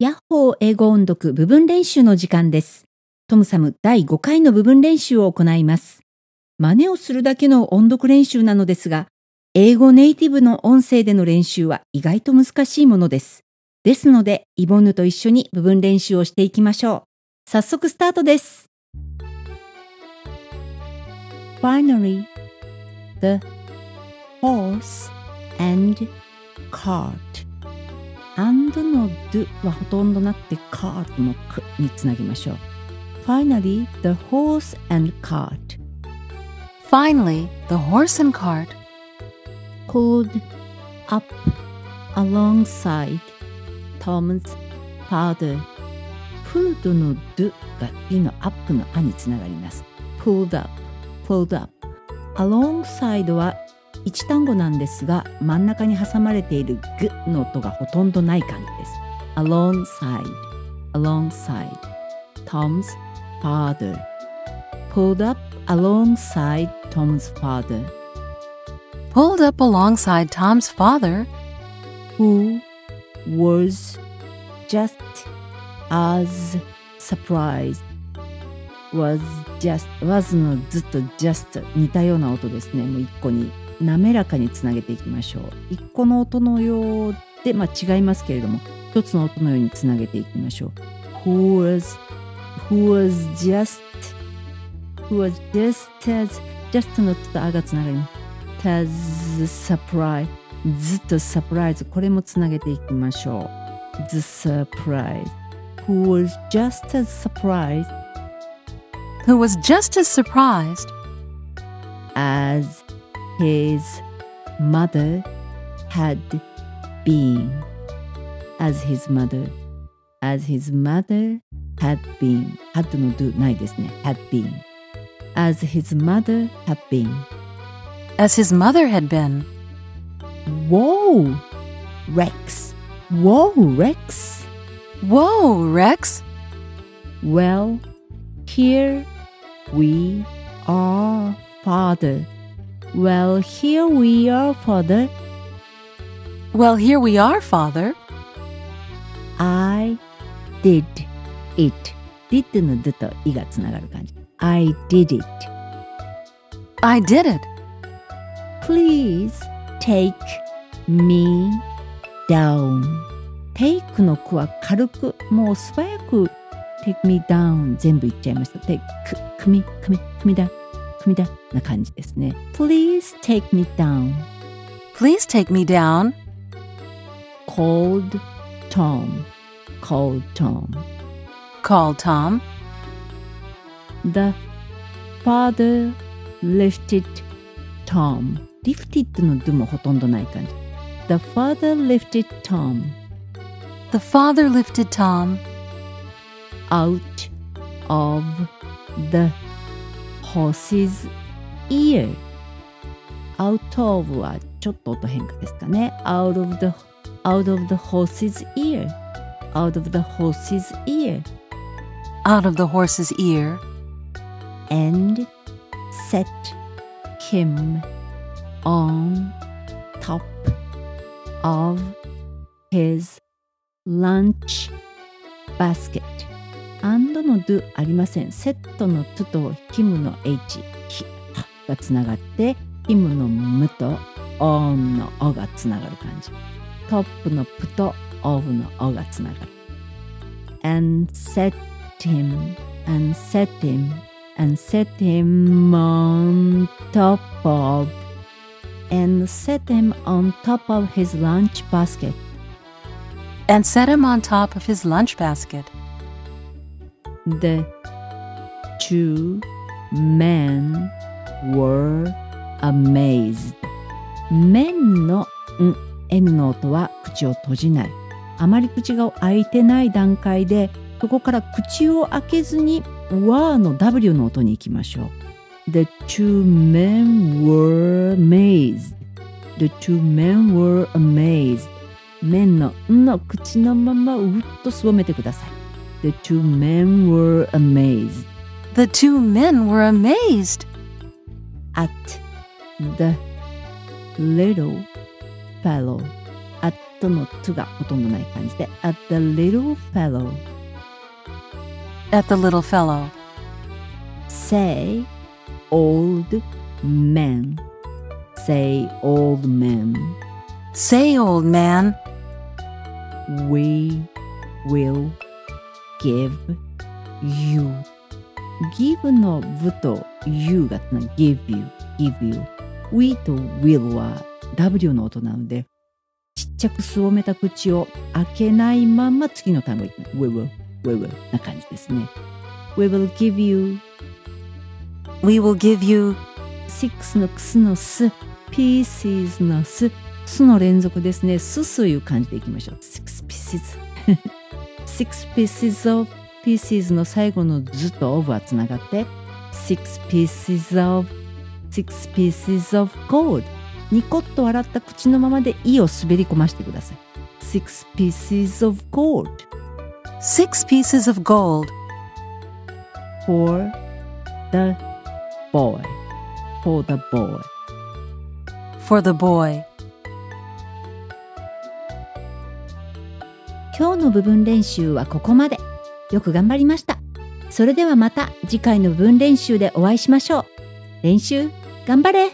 ヤッホー英語音読部分練習の時間です。トムサム第5回の部分練習を行います。真似をするだけの音読練習なのですが、英語ネイティブの音声での練習は意外と難しいものです。ですので、イボンヌと一緒に部分練習をしていきましょう。早速スタートです。Finally, the horse and cart and の do はほとんどなくて cart のくにつなぎましょう。Finally, the horse and cart Finally, the horse and cart pulled up alongside Tom's father. pulled の do が d の up のあにつながります。pulled up, pulled up. alongside は一単語なんですが真ん中に挟まれているグの音がほとんどない感じです。alongside, alongside. Tom's father. pulled up alongside Tom's father. pulled up alongside Tom's father, who was just as surprised was just was のずっと just 似たような音ですねもう一個に滑らかにつなげていきましょう一個の音のようでまあ違いますけれども一つの音のようにつなげていきましょう who was who was just who was just as just のとあがつながります as surprised ずっとサプライズこれもつなげていきましょう The surprise who was just as surprised who was just as surprised as his mother had been as his mother as his mother had been had の do ないですね had been as his mother had been as his mother had been. Whoa Rex Whoa Rex Whoa, Rex! Well, here we are, Father. Well, here we are, Father. Well, here we are, father. I did it. did の d と i がつながる感じ。I did it. I did it. Please take me down. take の句は軽く、もう素早く take me down 全部言っちゃいました。take 組み、組み、 組みだ、組みだな感じですね。Please take me down. Please take me down. called Tom. called Tom. called Tom. The father lifted Tom. lifted の do もほとんどない感じ。The father lifted Tom The father lifted Tom out of the horse's ear. out of はちょっと音変化ですかね。out of the out of the horse's ear. out of the horse's ear. out of the horse's ear and set him on top of his lunch basket. トの do ありません。セットの to と him の h ひがつながって、him のむと on の o がつながる感じ。トップの p と of の o がつながる。and set him and set him and set him on top of and set him on top of his lunch basket. and set him on top of his lunch basket. で to men were amazed. 面の、うん、M の音は口を閉じない。あまり口が開いてない段階で、そこから口を開けずに、わーの W の音に行きましょう。The two men were amazed. The two men were amazed. 面の、うんの口のまま、うっとすぼめてください。The two men were amazed The two men were amazed at the little fellow. At at の to がほとんどない感じで at the little fellow At the little fellow. say old men say old men Say, old man, we will give you give の v と you が give you give you we と will は w の音なのでちっちゃくすぼめた口を開けないまま次の単語 we will we will な感じですね we will give you we will give you 6のくすのす pieces のすすの連続ですねすすいう感じでいきましょう6 pieces 6 pieces of pieces の最後のずと of はつながって6 pieces of 6 pieces of gold ニコッと笑った口のままで「い」を滑り込ましてください6 pieces of gold six pieces of gold for the boy for the boy for the boy. 今日の部分練習はここまで。よく頑張りました。それではまた次回の部分練習でお会いしましょう。練習頑張れ